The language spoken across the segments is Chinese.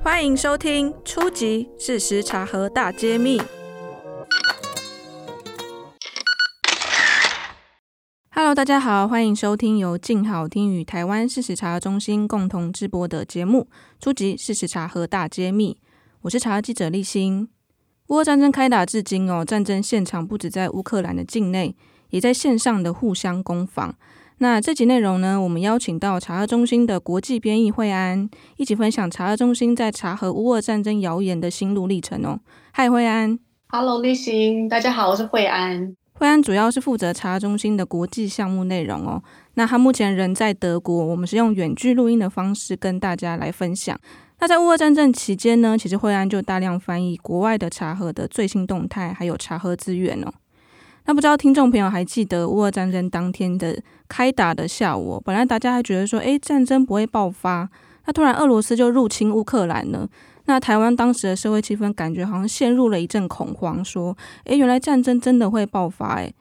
欢迎收听《初级！事实查核大揭秘》。Hello，大家好，欢迎收听由静好听与台湾事实查核中心共同制播的节目《初级！事实查核大揭秘》。我是查核记者立新。乌俄战争开打至今哦，战争现场不止在乌克兰的境内，也在线上的互相攻防。那这集内容呢，我们邀请到查核中心的国际编译惠安，一起分享查核中心在查核乌俄战争谣言的心路历程哦。嗨，惠安。Hello，立新，大家好，我是惠安。惠安主要是负责查核中心的国际项目内容哦。那他目前人在德国，我们是用远距录音的方式跟大家来分享。那在乌俄战争期间呢，其实惠安就大量翻译国外的查核的最新动态，还有查核资源哦。那不知道听众朋友还记得乌俄战争当天的开打的下午，本来大家还觉得说，诶，战争不会爆发，那突然俄罗斯就入侵乌克兰了。那台湾当时的社会气氛感觉好像陷入了一阵恐慌，说：“诶，原来战争真的会爆发。”诶，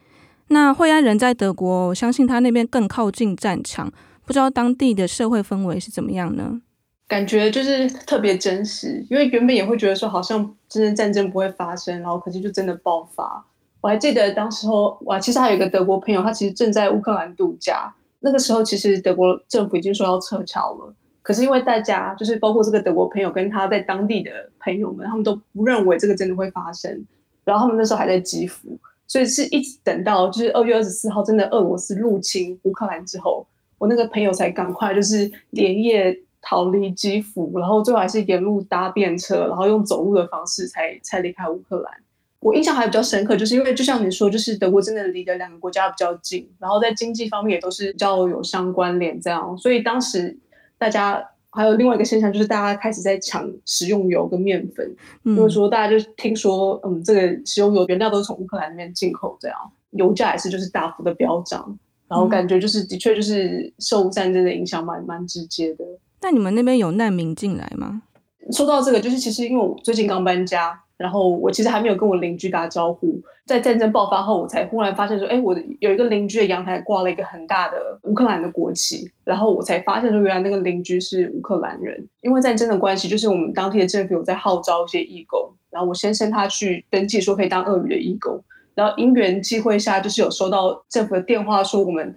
那惠安人在德国，我相信他那边更靠近战场，不知道当地的社会氛围是怎么样呢？感觉就是特别真实，因为原本也会觉得说，好像真的战争不会发生，然后可是就真的爆发。我还记得当时候，哇，其实还有一个德国朋友，他其实正在乌克兰度假。那个时候，其实德国政府已经说要撤侨了。可是因为大家就是包括这个德国朋友跟他在当地的朋友们，他们都不认为这个真的会发生。然后他们那时候还在基辅，所以是一直等到就是二月二十四号真的俄罗斯入侵乌克兰之后，我那个朋友才赶快就是连夜逃离基辅，然后最后还是沿路搭便车，然后用走路的方式才才离开乌克兰。我印象还比较深刻，就是因为就像你说，就是德国真的离的两个国家比较近，然后在经济方面也都是比较有相关联，这样，所以当时。大家还有另外一个现象，就是大家开始在抢食用油跟面粉，嗯、就是说大家就听说，嗯，这个食用油原料都是从乌克兰那边进口，这样油价也是就是大幅的飙涨，然后感觉就是的确就是受战争的影响蛮蛮直接的。那你们那边有难民进来吗？说到这个，就是其实因为我最近刚搬家。然后我其实还没有跟我邻居打招呼，在战争爆发后，我才忽然发现说，哎，我的有一个邻居的阳台挂了一个很大的乌克兰的国旗，然后我才发现说，原来那个邻居是乌克兰人。因为战争的关系，就是我们当地的政府有在号召一些义工，然后我先生他去登记说可以当鳄鱼的义工，然后因缘际会下，就是有收到政府的电话说我们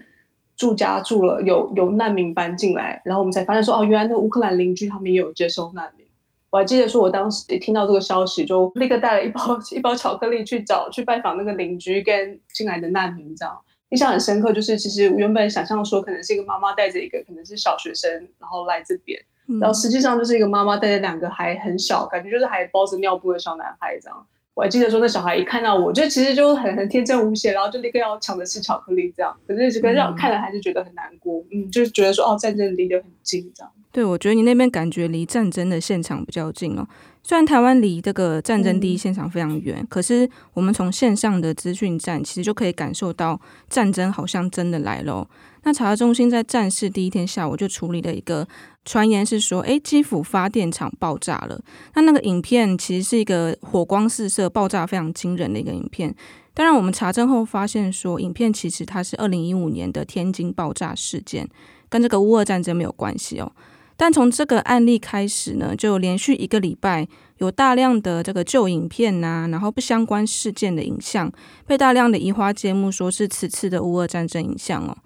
住家住了有有难民搬进来，然后我们才发现说，哦，原来那个乌克兰邻居他们也有接收难民。我还记得说，我当时听到这个消息，就立刻带了一包 一包巧克力去找去拜访那个邻居跟进来的难民，这样印象很深刻。就是其实我原本想象说，可能是一个妈妈带着一个可能是小学生，然后来这边，然后实际上就是一个妈妈带着两个还很小，感觉就是还包着尿布的小男孩这样。我还记得说，那小孩一看到我，就其实就很很天真无邪，然后就立刻要抢着吃巧克力这样。可是这个让我看了还是觉得很难过，嗯，就是觉得说哦，战争离得很近这样。对，我觉得你那边感觉离战争的现场比较近哦。虽然台湾离这个战争第一现场非常远，嗯、可是我们从线上的资讯站其实就可以感受到战争好像真的来了。那查核中心在战事第一天下午就处理了一个传言，是说，诶，基辅发电厂爆炸了。那那个影片其实是一个火光四射、爆炸非常惊人的一个影片。当然，我们查证后发现说，影片其实它是二零一五年的天津爆炸事件，跟这个乌俄战争没有关系哦。但从这个案例开始呢，就连续一个礼拜有大量的这个旧影片呐、然后不相关事件的影像被大量的移花接木，说是此次的乌俄战争影像哦。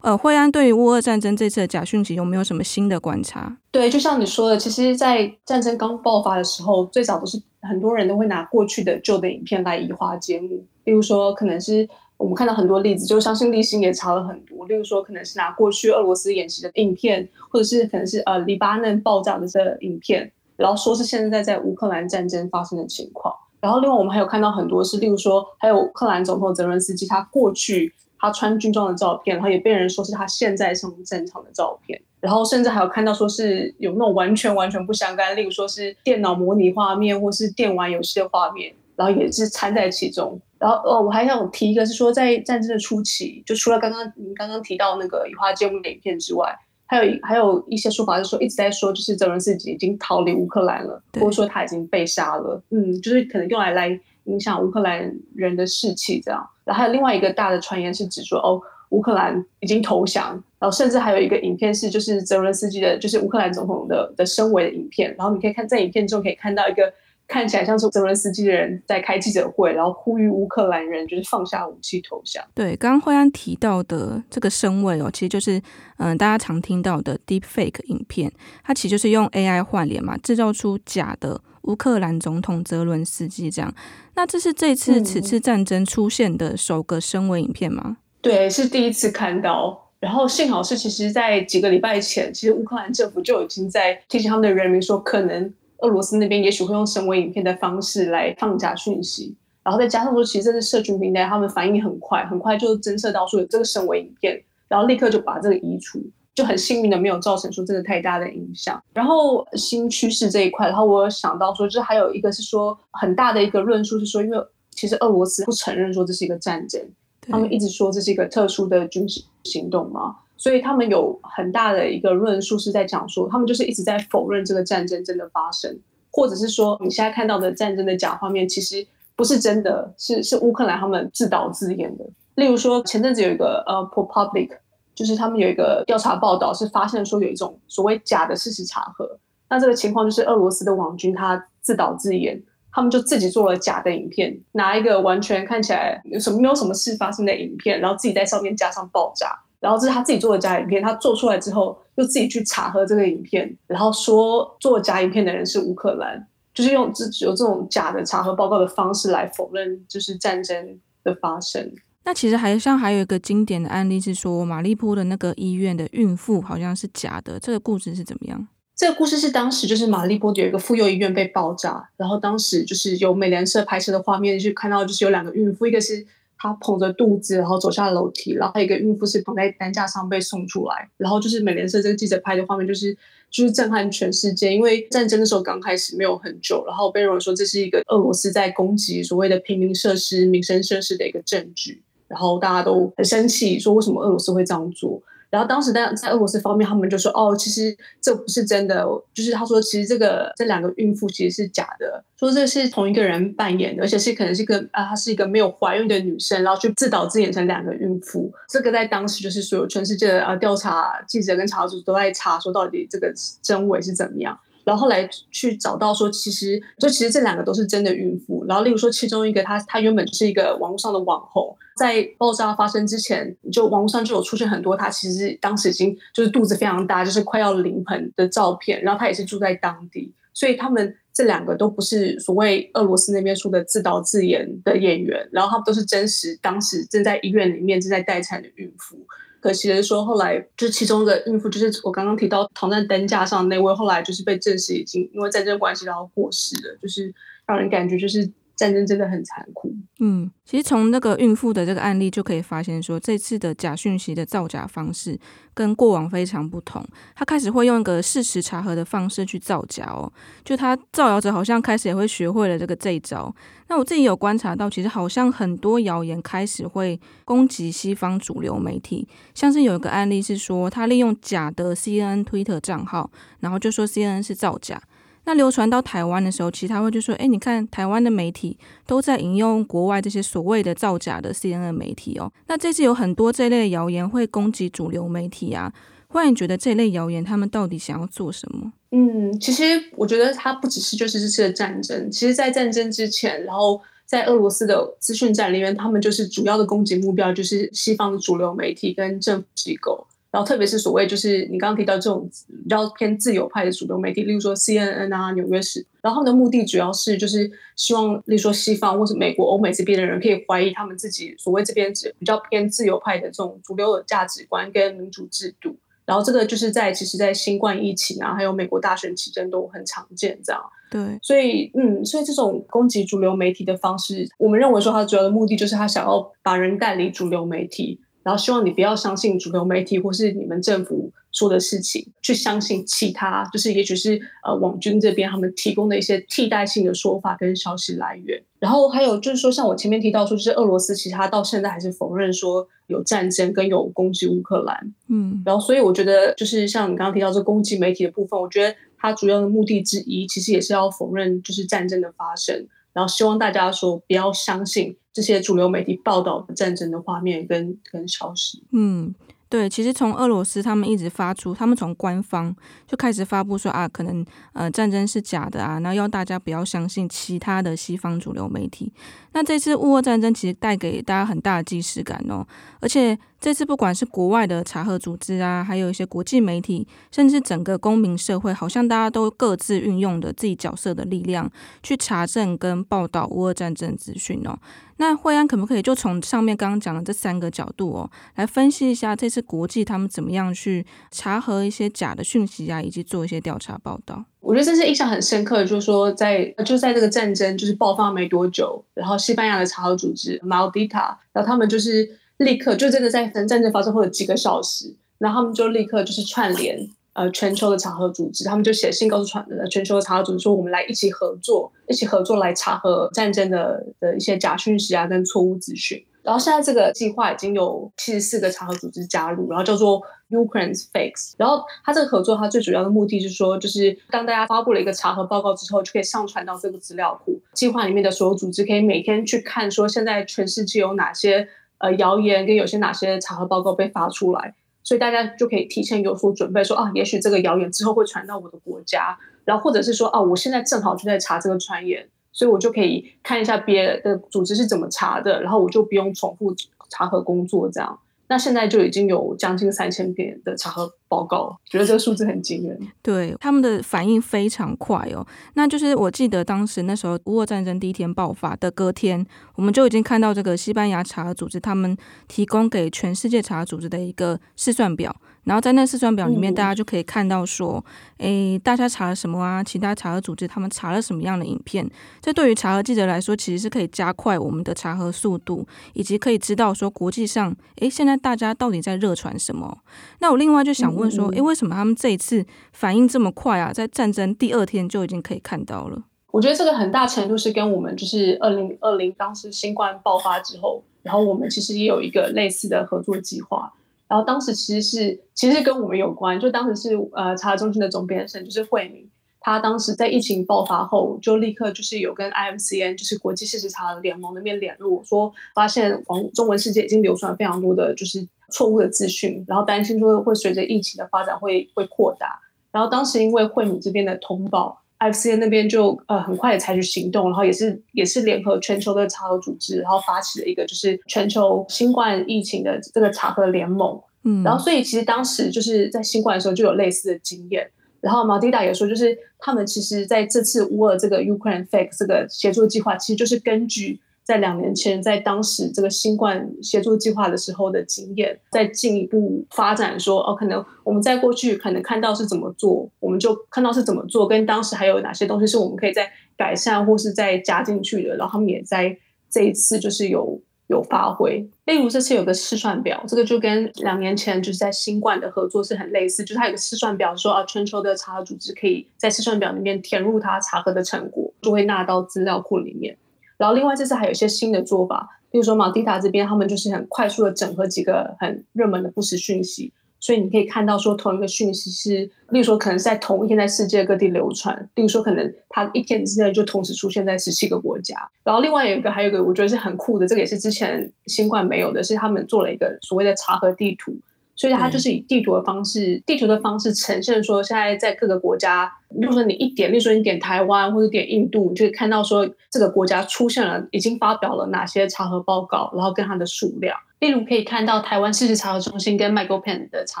呃，惠安对于乌俄战争这次的假讯息有没有什么新的观察？对，就像你说的，其实，在战争刚爆发的时候，最早都是很多人都会拿过去的旧的影片来移花接木，例如说可能是。我们看到很多例子，就相信立新也查了很多。例如说，可能是拿过去俄罗斯演习的影片，或者是可能是呃黎巴嫩爆炸的这个影片，然后说是现在在乌克兰战争发生的情况。然后另外我们还有看到很多是，例如说还有乌克兰总统泽伦斯基他过去他穿军装的照片，然后也被人说是他现在上战场的照片，然后甚至还有看到说是有那种完全完全不相干，例如说是电脑模拟画面或是电玩游戏的画面，然后也是掺在其中。然后哦，我还想提一个，是说在战争的初期，就除了刚刚您刚刚提到那个移花接木的影片之外，还有还有一些说法是说一直在说，就是泽伦斯基已经逃离乌克兰了，或者说他已经被杀了。嗯，就是可能用来来影响乌克兰人的士气这样。然后还有另外一个大的传言是指说，哦，乌克兰已经投降。然后甚至还有一个影片是就是泽伦斯基的，就是乌克兰总统的的身为的影片。然后你可以看在影片中可以看到一个。看起来像是泽伦斯基的人在开记者会，然后呼吁乌克兰人就是放下武器投降。对，刚刚惠安提到的这个声位哦，其实就是嗯、呃，大家常听到的 Deep Fake 影片，它其实就是用 AI 换脸嘛，制造出假的乌克兰总统泽伦斯基这样。那这是这次此次战争出现的首个声位影片吗？嗯？对，是第一次看到。然后幸好是，其实，在几个礼拜前，其实乌克兰政府就已经在提醒他们的人民说，可能。俄罗斯那边也许会用声伪影片的方式来放假讯息，然后再加上说，其实这是社群平台，他们反应很快，很快就侦测到说有这个声伪影片，然后立刻就把这个移除，就很幸运的没有造成说真的太大的影响。然后新趋势这一块，然后我有想到说，就还有一个是说很大的一个论述是说，因为其实俄罗斯不承认说这是一个战争，他们一直说这是一个特殊的军事行动嘛。所以他们有很大的一个论述是在讲说，他们就是一直在否认这个战争真的发生，或者是说你现在看到的战争的假画面其实不是真的，是是乌克兰他们自导自演的。例如说前阵子有一个呃，ProPublic，就是他们有一个调查报道是发现说有一种所谓假的事实查核，那这个情况就是俄罗斯的网军他自导自演，他们就自己做了假的影片，拿一个完全看起来有什么没有什么事发生的影片，然后自己在上面加上爆炸。然后这是他自己做的假影片，他做出来之后又自己去查核这个影片，然后说做假影片的人是乌克兰，就是用这有这种假的查核报告的方式来否认就是战争的发生。那其实还像还有一个经典的案例是说，马利波的那个医院的孕妇好像是假的，这个故事是怎么样？这个故事是当时就是马利波有一个妇幼医院被爆炸，然后当时就是有美联社拍摄的画面，就看到就是有两个孕妇，一个是。他捧着肚子，然后走下楼梯，然后还有一个孕妇是躺在担架上被送出来，然后就是美联社这个记者拍的画面，就是就是震撼全世界，因为战争的时候刚开始没有很久，然后被认为说这是一个俄罗斯在攻击所谓的平民设施、民生设施的一个证据，然后大家都很生气，说为什么俄罗斯会这样做。然后当时在在俄罗斯方面，他们就说：“哦，其实这不是真的。”就是他说：“其实这个这两个孕妇其实是假的，说这是同一个人扮演的，而且是可能是一个啊，她是一个没有怀孕的女生，然后去自导自演成两个孕妇。这个在当时就是所有全世界的啊调查记者跟查组都在查，说到底这个真伪是怎么样。”然后来去找到说，其实就其实这两个都是真的孕妇。然后例如说，其中一个她她原本就是一个网络上的网红，在爆炸发生之前，就网络上就有出现很多她其实当时已经就是肚子非常大，就是快要临盆的照片。然后她也是住在当地，所以他们这两个都不是所谓俄罗斯那边说的自导自演的演员，然后他们都是真实当时正在医院里面正在待产的孕妇。可惜的是说，后来就其中的孕妇，就是我刚刚提到躺在担架上那位，后来就是被证实已经因为战争关系然后过世了，就是让人感觉就是。战争真的很残酷。嗯，其实从那个孕妇的这个案例就可以发现说，这次的假讯息的造假方式跟过往非常不同。他开始会用一个事实查核的方式去造假哦，就他造谣者好像开始也会学会了这个这一招。那我自己有观察到，其实好像很多谣言开始会攻击西方主流媒体，像是有一个案例是说，他利用假的 CNN Twitter 账号，然后就说 CNN 是造假。那流传到台湾的时候，其实他会就说：“哎，你看台湾的媒体都在引用国外这些所谓的造假的 CNN 媒体哦。”那这次有很多这类的谣言会攻击主流媒体啊。忽然觉得这类谣言他们到底想要做什么？嗯，其实我觉得它不只是就是这次的战争，其实在战争之前，然后在俄罗斯的资讯战里面，他们就是主要的攻击目标就是西方的主流媒体跟政府机构。然后，特别是所谓就是你刚刚提到这种比较偏自由派的主流媒体，例如说 CNN 啊、纽约时，然后他们的目的主要是就是希望，例如说西方或是美国、欧美这边的人可以怀疑他们自己所谓这边比较偏自由派的这种主流的价值观跟民主制度。然后这个就是在其实，在新冠疫情啊，还有美国大选期间都很常见这样。对，所以嗯，所以这种攻击主流媒体的方式，我们认为说它主要的目的就是他想要把人带离主流媒体。然后希望你不要相信主流媒体或是你们政府说的事情，去相信其他，就是也许是呃网军这边他们提供的一些替代性的说法跟消息来源。然后还有就是说，像我前面提到说，就是俄罗斯其实他到现在还是否认说有战争跟有攻击乌克兰。嗯，然后所以我觉得就是像你刚刚提到这攻击媒体的部分，我觉得它主要的目的之一其实也是要否认就是战争的发生。然后希望大家说不要相信这些主流媒体报道的战争的画面跟跟消息。嗯。对，其实从俄罗斯他们一直发出，他们从官方就开始发布说啊，可能呃战争是假的啊，那要大家不要相信其他的西方主流媒体。那这次乌俄战争其实带给大家很大的既视感哦，而且这次不管是国外的查核组织啊，还有一些国际媒体，甚至整个公民社会，好像大家都各自运用的自己角色的力量去查证跟报道乌俄战争资讯哦。那惠安可不可以就从上面刚刚讲的这三个角度哦，来分析一下这次国际他们怎么样去查核一些假的讯息啊，以及做一些调查报道？我觉得这是印象很深刻，就是说在就在这个战争就是爆发没多久，然后西班牙的查核组织 Maldita，然后他们就是立刻就真的在战争发生后的几个小时，然后他们就立刻就是串联。呃，全球的查核组织，他们就写信告诉传的全球的查核组织说，我们来一起合作，一起合作来查核战争的的一些假讯息啊，跟错误资讯。然后现在这个计划已经有七十四个查核组织加入，然后叫做 Ukraine's Fakes。然后它这个合作，它最主要的目的是说，就是当大家发布了一个查核报告之后，就可以上传到这个资料库。计划里面的所有组织可以每天去看，说现在全世界有哪些呃谣言，跟有些哪些查核报告被发出来。所以大家就可以提前有所准备，说啊，也许这个谣言之后会传到我的国家，然后或者是说啊，我现在正好就在查这个传言，所以我就可以看一下别的组织是怎么查的，然后我就不用重复查核工作这样。那现在就已经有将近三千篇的查核报告，觉得这个数字很惊人。对，他们的反应非常快哦。那就是我记得当时那时候乌俄战争第一天爆发的隔天，我们就已经看到这个西班牙查核组织他们提供给全世界查核组织的一个试算表。然后在那四张表里面，大家就可以看到说，诶，大家查了什么啊？其他查核组织他们查了什么样的影片？这对于查核记者来说，其实是可以加快我们的查核速度，以及可以知道说国际上，诶，现在大家到底在热传什么？那我另外就想问说，诶，为什么他们这一次反应这么快啊？在战争第二天就已经可以看到了？我觉得这个很大程度是跟我们就是二零二零当时新冠爆发之后，然后我们其实也有一个类似的合作计划。然后当时其实是其实跟我们有关，就当时是呃查中心的总编审就是慧敏，他当时在疫情爆发后就立刻就是有跟 IMCN 就是国际事实查联盟那边联络，说发现网中文世界已经流传非常多的就是错误的资讯，然后担心说会随着疫情的发展会会扩大。然后当时因为慧敏这边的通报，IMCN 那边就呃很快的采取行动，然后也是也是联合全球的查核组织，然后发起了一个就是全球新冠疫情的这个查核联盟。嗯，然后所以其实当时就是在新冠的时候就有类似的经验，然后 Maldita 也说，就是他们其实在这次乌尔这个 Ukraine Fake 这个协作计划，其实就是根据在两年前在当时这个新冠协作计划的时候的经验，再进一步发展说，哦，可能我们在过去可能看到是怎么做，我们就看到是怎么做，跟当时还有哪些东西是我们可以再改善或是再加进去的，然后他们也在这一次就是有。有发挥，例如这次有个试算表，这个就跟两年前就是在新冠的合作是很类似，就是它有个试算表说啊，全球的查核组织可以在试算表里面填入它查核的成果，就会纳到资料库里面。然后另外这次还有一些新的做法，比如说马蒂达这边他们就是很快速的整合几个很热门的不实讯息。所以你可以看到，说同一个讯息是，例如说可能在同一天在世界各地流传，例如说可能它一天之内就同时出现在十七个国家。然后另外有一个，还有一个我觉得是很酷的，这个也是之前新冠没有的，是他们做了一个所谓的查核地图。所以它就是以地图的方式，嗯、地图的方式呈现说，现在在各个国家，比如说你一点，例如说你点台湾或者点印度，你就可以看到说这个国家出现了，已经发表了哪些查核报告，然后跟它的数量。例如可以看到台湾事实查核中心跟 MagoPen 的查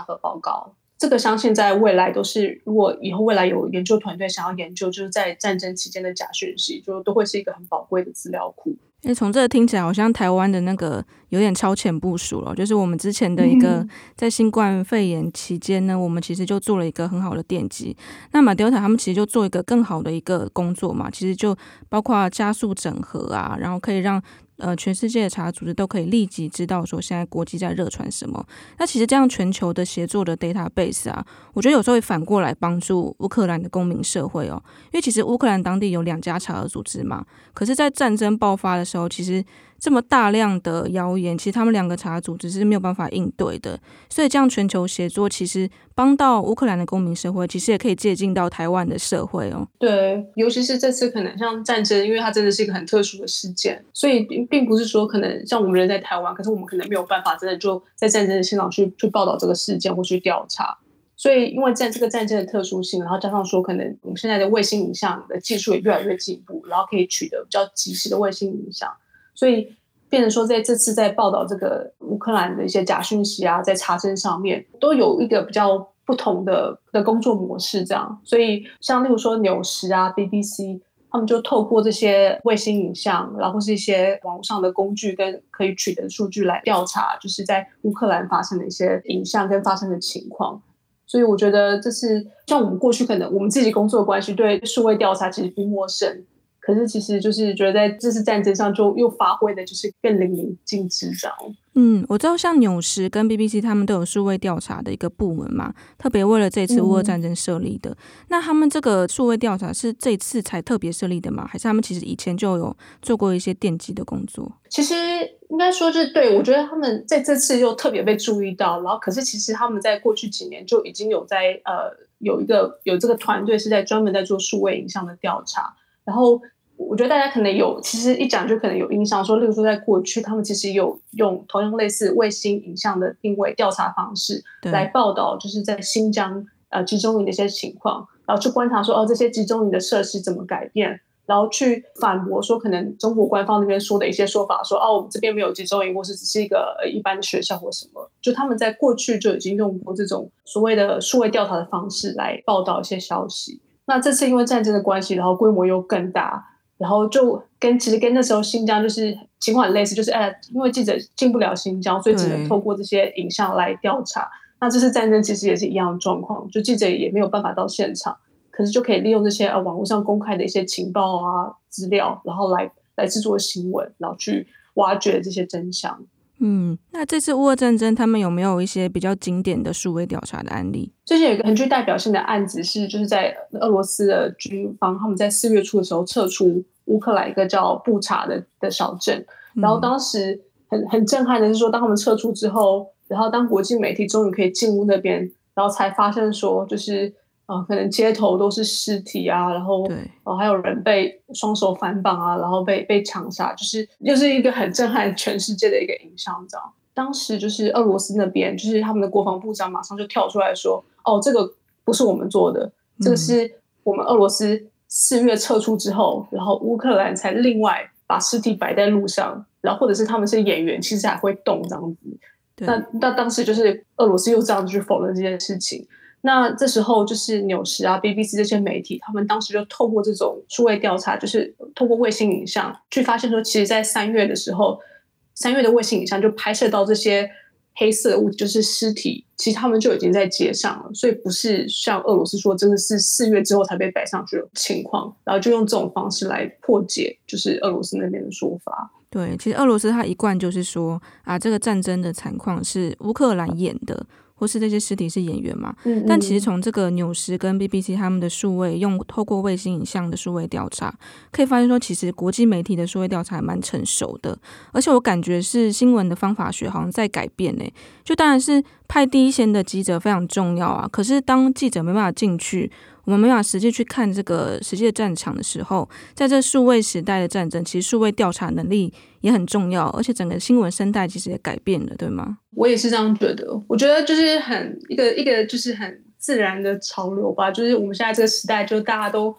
核报告，这个相信在未来都是，如果以后未来有研究团队想要研究，就是在战争期间的假讯息，就都会是一个很宝贵的资料库。因为从这个听起来，好像台湾的那个有点超前部署了。就是我们之前的一个在新冠肺炎期间呢，我们其实就做了一个很好的奠基。那马 Delta 他们其实就做一个更好的一个工作嘛，其实就包括加速整合啊，然后可以让呃，全世界的查组织都可以立即知道说现在国际在热传什么。那其实这样全球的协作的 database 啊，我觉得有时候会反过来帮助乌克兰的公民社会哦，因为其实乌克兰当地有两家查核组织嘛，可是，在战争爆发的时候，其实。这么大量的谣言，其实他们两个查组织是没有办法应对的，所以这样全球协作其实帮到乌克兰的公民社会，其实也可以借鉴到台湾的社会哦。对，尤其是这次可能像战争，因为它真的是一个很特殊的事件，所以并不是说可能像我们人在台湾，可是我们可能没有办法真的就在战争的现场去去报道这个事件或去调查。所以因为战这个战争的特殊性，然后加上说可能我们现在的卫星影像的技术也越来越进步，然后可以取得比较及时的卫星影像。所以，变成说，在这次在报道这个乌克兰的一些假讯息啊，在查证上面都有一个比较不同的的工作模式，这样。所以，像例如说纽时啊、BBC，他们就透过这些卫星影像，然后是一些网上的工具跟可以取得数据来调查，就是在乌克兰发生的一些影像跟发生的情况。所以，我觉得这是像我们过去可能我们自己工作的关系，对数位调查其实不陌生。可是，其实就是觉得在这次战争上，就又发挥的就是更淋漓尽致这样。嗯，我知道像纽时跟 BBC 他们都有数位调查的一个部门嘛，特别为了这次乌俄战争设立的。嗯、那他们这个数位调查是这次才特别设立的吗？还是他们其实以前就有做过一些奠基的工作？其实应该说，就是对，我觉得他们在这次又特别被注意到。然后，可是其实他们在过去几年就已经有在呃有一个有这个团队是在专门在做数位影像的调查。然后我觉得大家可能有，其实一讲就可能有印象，说，例如说在过去，他们其实有用同样类似卫星影像的定位调查方式来报道，就是在新疆呃集中营的一些情况，然后去观察说，哦，这些集中营的设施怎么改变，然后去反驳说，可能中国官方那边说的一些说法，说，哦，我们这边没有集中营，或是只是一个一般的学校或什么，就他们在过去就已经用过这种所谓的数位调查的方式来报道一些消息。那这次因为战争的关系，然后规模又更大，然后就跟其实跟那时候新疆就是情况很类似，就是哎，因为记者进不了新疆，所以只能透过这些影像来调查。那这次战争其实也是一样的状况，就记者也没有办法到现场，可是就可以利用这些呃网络上公开的一些情报啊资料，然后来来制作新闻，然后去挖掘这些真相。嗯，那这次乌俄战争，他们有没有一些比较经典的数位调查的案例？最近有一个很具代表性的案子是，就是在俄罗斯的军方，他们在四月初的时候撤出乌克兰一个叫布查的的小镇，然后当时很很震撼的是说，当他们撤出之后，然后当国际媒体终于可以进入那边，然后才发现说，就是。啊、呃，可能街头都是尸体啊，然后，哦、呃，还有人被双手反绑啊，然后被被枪杀，就是又、就是一个很震撼全世界的一个影像，你知道。当时就是俄罗斯那边，就是他们的国防部长马上就跳出来说：“哦，这个不是我们做的，这个是我们俄罗斯四月撤出之后，然后乌克兰才另外把尸体摆在路上，然后或者是他们是演员，其实还会动这样子。那那当时就是俄罗斯又这样子去否认这件事情。”那这时候就是纽时啊、BBC 这些媒体，他们当时就透过这种数位调查，就是透过卫星影像去发现说，其实，在三月的时候，三月的卫星影像就拍摄到这些黑色物，就是尸体，其实他们就已经在街上了，所以不是像俄罗斯说，真的是四月之后才被摆上去的情况，然后就用这种方式来破解，就是俄罗斯那边的说法。对，其实俄罗斯他一贯就是说啊，这个战争的惨况是乌克兰演的。或是这些尸体是演员嘛？嗯嗯，但其实从这个纽时跟 BBC 他们的数位用透过卫星影像的数位调查，可以发现说，其实国际媒体的数位调查还蛮成熟的，而且我感觉是新闻的方法学好像在改变呢。就当然是派第一线的记者非常重要啊，可是当记者没办法进去。我们没法实际去看这个实际的战场的时候，在这数位时代的战争，其实数位调查能力也很重要，而且整个新闻生态其实也改变了，对吗？我也是这样觉得。我觉得就是很一个一个就是很自然的潮流吧，就是我们现在这个时代，就大家都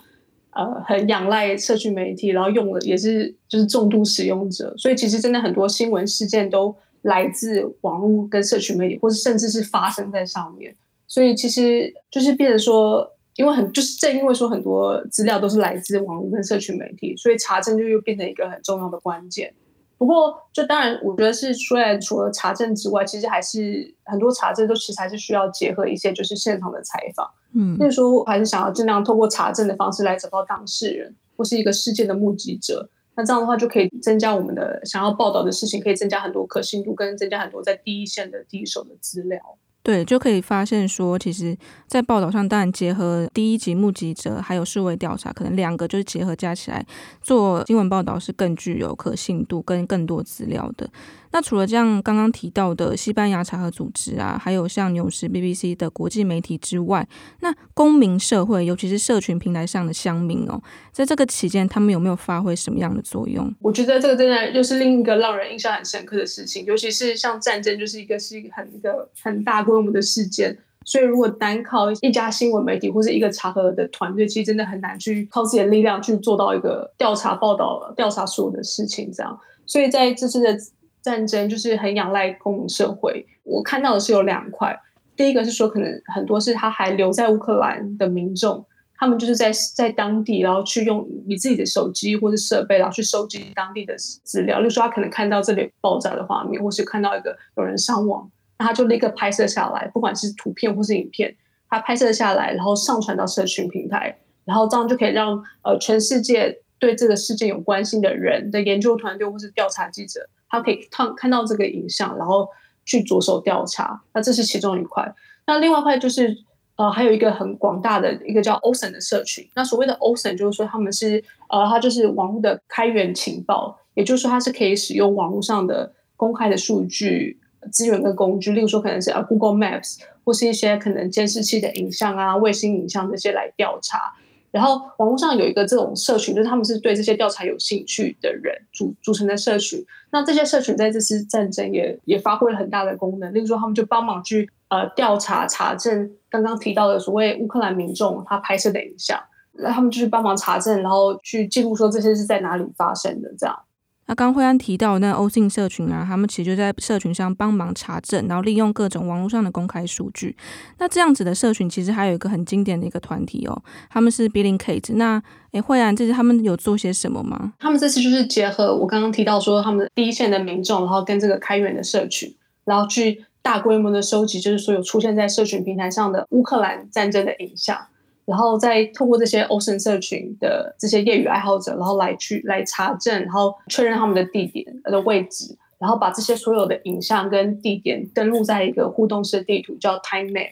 呃很仰赖社区媒体，然后用的也是就是重度使用者，所以其实真的很多新闻事件都来自网络跟社区媒体，或者甚至是发生在上面，所以其实就是变成说。因为很就是正因为说很多资料都是来自网络跟社群媒体，所以查证就又变成一个很重要的关键。不过，就当然我觉得是虽然除了查证之外，其实还是很多查证都其实还是需要结合一些就是现场的采访。嗯，所以说我还是想要尽量透过查证的方式来找到当事人或是一个事件的目击者。那这样的话就可以增加我们的想要报道的事情，可以增加很多可信度，跟增加很多在第一线的第一手的资料。对，就可以发现说，其实，在报道上，当然结合第一级目击者，还有数位调查，可能两个就是结合加起来做新闻报道是更具有可信度跟更多资料的。那除了这样刚刚提到的西班牙查核组织啊，还有像纽时、BBC 的国际媒体之外，那公民社会，尤其是社群平台上的乡民哦，在这个期间，他们有没有发挥什么样的作用？我觉得这个真的又是另一个让人印象很深刻的事情，尤其是像战争，就是一个是一个很一个很大规模的事件，所以如果单靠一家新闻媒体或是一个查核的团队，其实真的很难去靠自己的力量去做到一个调查报道、调查所有的事情这样。所以在这次的。战争就是很仰赖公民社会。我看到的是有两块，第一个是说，可能很多是他还留在乌克兰的民众，他们就是在在当地，然后去用你自己的手机或者设备，然后去收集当地的资料。例如说，他可能看到这里爆炸的画面，或是看到一个有人伤亡，那他就立刻拍摄下来，不管是图片或是影片，他拍摄下来，然后上传到社群平台，然后这样就可以让呃全世界对这个事件有关心的人的研究团队或是调查记者。他可以看看到这个影像，然后去着手调查。那这是其中一块。那另外一块就是，呃，还有一个很广大的一个叫 OSINT 的社群。那所谓的 OSINT 就是说，他们是呃，它就是网络的开源情报，也就是说，它是可以使用网络上的公开的数据资源跟工具，例如说可能是啊 Google Maps 或是一些可能监视器的影像啊、卫星影像这些来调查。然后网络上有一个这种社群，就是他们是对这些调查有兴趣的人组组成的社群。那这些社群在这次战争也也发挥了很大的功能，例如说他们就帮忙去呃调查查证刚刚提到的所谓乌克兰民众他拍摄的影像，那他们就去帮忙查证，然后去记录说这些是在哪里发生的这样。那刚惠安提到那 OSINT 社群啊，他们其实就在社群上帮忙查证，然后利用各种网络上的公开数据。那这样子的社群其实还有一个很经典的一个团体哦，他们是 Bellingcat。那诶，惠安，这次他们有做些什么吗？他们这次就是结合我刚刚提到说，他们第一线的民众，然后跟这个开源的社群，然后去大规模的收集，就是所有出现在社群平台上的乌克兰战争的影像。然后再透过这些 OSINT 社群的这些业余爱好者，然后来去来查证，然后确认他们的地点的位置，然后把这些所有的影像跟地点登录在一个互动式地图，叫 Time Map。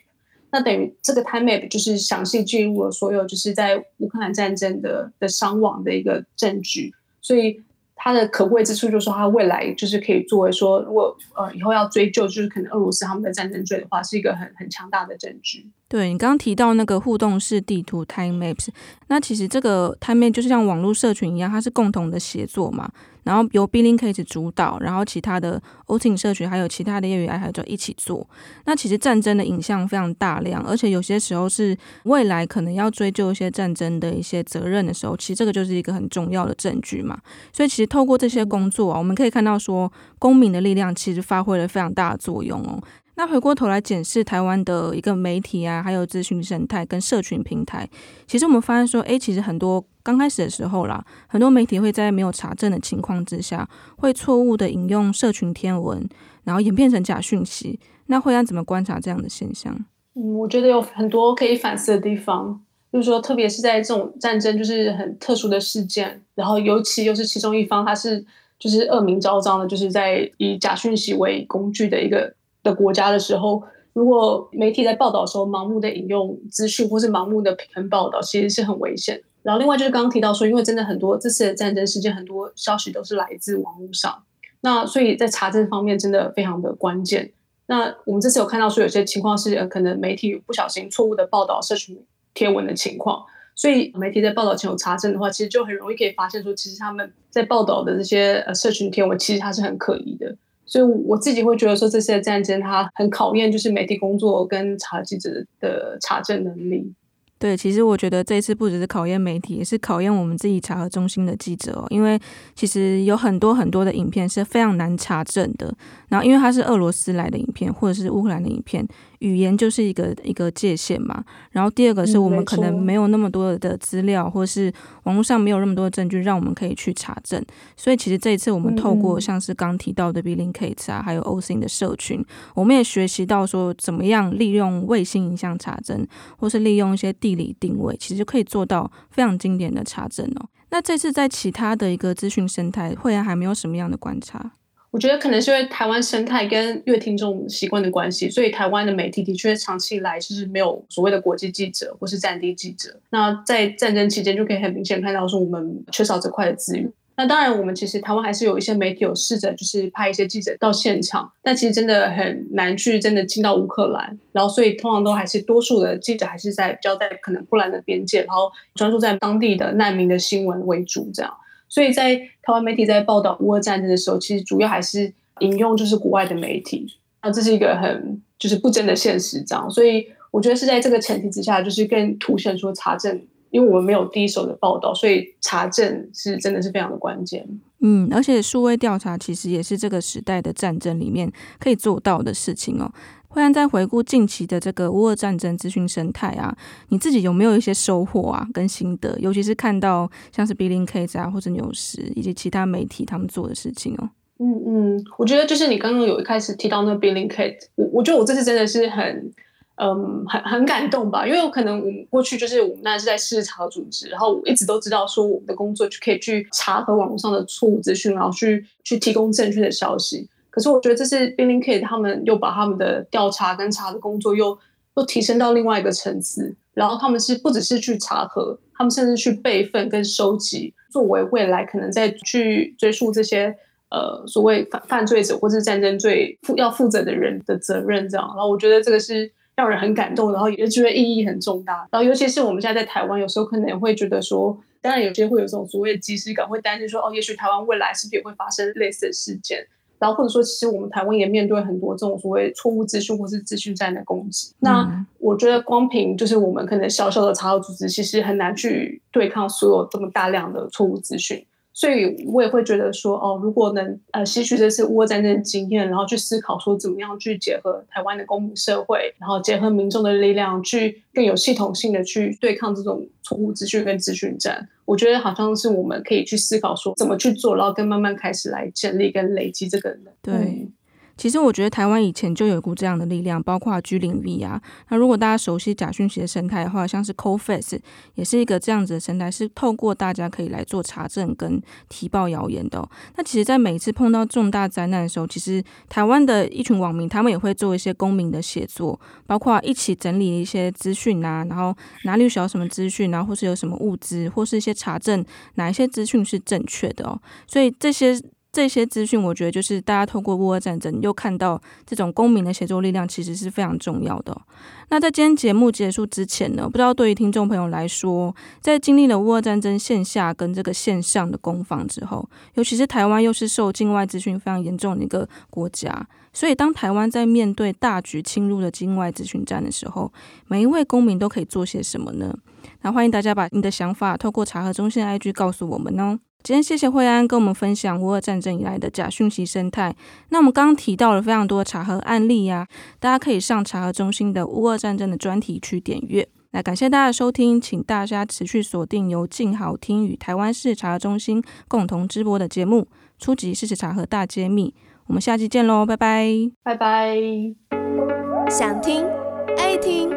那等于这个 Time Map 就是详细记录了所有就是在乌克兰战争的的伤亡的一个证据，所以。它的可贵之处就是说，它未来就是可以作为说，如果呃以后要追究，就是可能俄罗斯他们的战争罪的话，是一个很很强大的证据。对，你刚刚提到那个互动式地图 Time Maps，那其实这个 Time Map 就是像网络社群一样，它是共同的协作嘛。然后由 Bellingcat 主导，然后其他的 Oting 社群还有其他的业余爱好者一起做。那其实战争的影像非常大量，而且有些时候是未来可能要追究一些战争的一些责任的时候，其实这个就是一个很重要的证据嘛。所以其实透过这些工作啊，我们可以看到说，公民的力量其实发挥了非常大的作用哦。那回过头来检视台湾的一个媒体啊，还有资讯生态跟社群平台，其实我们发现说，诶，其实很多刚开始的时候啦，很多媒体会在没有查证的情况之下，会错误的引用社群贴文，然后演变成假讯息。那会安怎么观察这样的现象？嗯，我觉得有很多可以反思的地方，就是说，特别是在这种战争，就是很特殊的事件，然后尤其又是其中一方，他是就是恶名昭彰的，就是在以假讯息为工具的一个。的国家的时候，如果媒体在报道的时候盲目的引用资讯，或是盲目的平衡报道，其实是很危险。然后另外就是刚刚提到说，因为真的很多这次的战争事件，很多消息都是来自网络上，那所以在查证方面真的非常的关键。那我们这次有看到说，有些情况是可能媒体不小心错误的报道社群贴文的情况，所以媒体在报道前有查证的话，其实就很容易可以发现说，其实他们在报道的这些呃社群贴文，其实它是很可疑的。所以我自己会觉得说，这次的战争它很考验就是媒体工作跟查记者的查证能力。对，其实我觉得这一次不只是考验媒体，也是考验我们自己查核中心的记者哦。因为其实有很多很多的影片是非常难查证的，然后因为它是俄罗斯来的影片或者是乌克兰的影片。语言就是一个一个界限嘛，然后第二个是我们可能没有那么多的资料，嗯、或是网络上没有那么多的证据让我们可以去查证，所以其实这一次我们透过像是刚提到的 Bellingcat 啊，还有 OSINT 的社群，我们也学习到说怎么样利用卫星影像查证，或是利用一些地理定位，其实就可以做到非常经典的查证哦。那这次在其他的一个资讯生态，会安还没有什么样的观察？我觉得可能是因为台湾生态跟阅听众习惯的关系，所以台湾的媒体的确长期以来就是没有所谓的国际记者或是战地记者。那在战争期间就可以很明显看到说我们缺少这块的资源。那当然，我们其实台湾还是有一些媒体有试着就是派一些记者到现场，但其实真的很难去真的进到乌克兰。然后所以通常都还是多数的记者还是在比较在可能波兰的边界，然后专注在当地的难民的新闻为主这样。所以在台湾媒体在报道乌俄战争的时候，其实主要还是引用就是国外的媒体，那，这是一个很就是不争的现实，这样。所以我觉得是在这个前提之下，就是更凸显出查证，因为我们没有第一手的报道，所以查证是真的是非常的关键。嗯，而且数位调查其实也是这个时代的战争里面可以做到的事情哦。惠安在回顾近期的这个乌俄战争资讯生态啊，你自己有没有一些收获啊跟心得？尤其是看到像是 Bellingcat 啊或者纽时以及其他媒体他们做的事情哦。嗯嗯，我觉得就是你刚刚有一开始提到那个 Bellingcat，我我觉得我这次真的是很嗯很很感动吧，因为我可能我们过去就是我们那是在事实查核组织，然后我一直都知道说我们的工作就可以去查核网络上的错误资讯，然后去去提供正确的消息。可是我觉得这是 Bellingcat 他们又把他们的调查跟查的工作又又提升到另外一个层次，然后他们是不只是去查核，他们甚至去备份跟收集，作为未来可能再去追溯这些呃所谓犯犯罪者或是战争罪负要负责的人的责任这样。然后我觉得这个是让人很感动，然后也觉得意义很重大。然后尤其是我们现在在台湾，有时候可能也会觉得说，当然有些会有这种所谓的即视感，会担心说哦，也许台湾未来是不是也会发生类似的事件。然后或者说，其实我们台湾也面对很多这种所谓错误资讯或是资讯战的攻击。那我觉得，光凭就是我们可能小小的查核组织，其实很难去对抗所有这么大量的错误资讯。所以我也会觉得说，哦，如果能呃吸取这次乌俄战争的经验，然后去思考说怎么样去结合台湾的公民社会，然后结合民众的力量，去更有系统性的去对抗这种错误资讯跟资讯战，我觉得好像是我们可以去思考说怎么去做，然后跟慢慢开始来建立跟累积这个。对。其实我觉得台湾以前就有一股这样的力量，包括 G 零 V 啊。那如果大家熟悉假讯息的生态的话，像是 c o f a c e 也是一个这样子的生态，是透过大家可以来做查证跟提报谣言的哦。那其实，在每一次碰到重大灾难的时候，其实台湾的一群网民他们也会做一些公民的写作，包括一起整理一些资讯啊，然后哪里需要什么资讯，然后或是有什么物资，或是一些查证哪一些资讯是正确的哦。所以这些。这些资讯，我觉得就是大家透过乌俄战争又看到这种公民的协作力量，其实是非常重要的。那在今天节目结束之前呢，不知道对于听众朋友来说，在经历了乌俄战争线下跟这个线上的攻防之后，尤其是台湾又是受境外资讯非常严重的一个国家，所以当台湾在面对大局侵入的境外资讯战的时候，每一位公民都可以做些什么呢？那欢迎大家把你的想法透过查核中心 IG 告诉我们哦。今天谢谢惠安跟我们分享乌俄战争以来的假讯息生态。那我们刚刚提到了非常多的查核案例呀、啊，大家可以上查核中心的乌俄战争的专题去点阅。那，感谢大家的收听，请大家持续锁定由静好听与台湾事实查核中心共同直播的节目《初级！事实查核大揭秘》。我们下期见喽，拜拜，拜拜。想听爱听，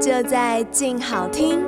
就在静好听。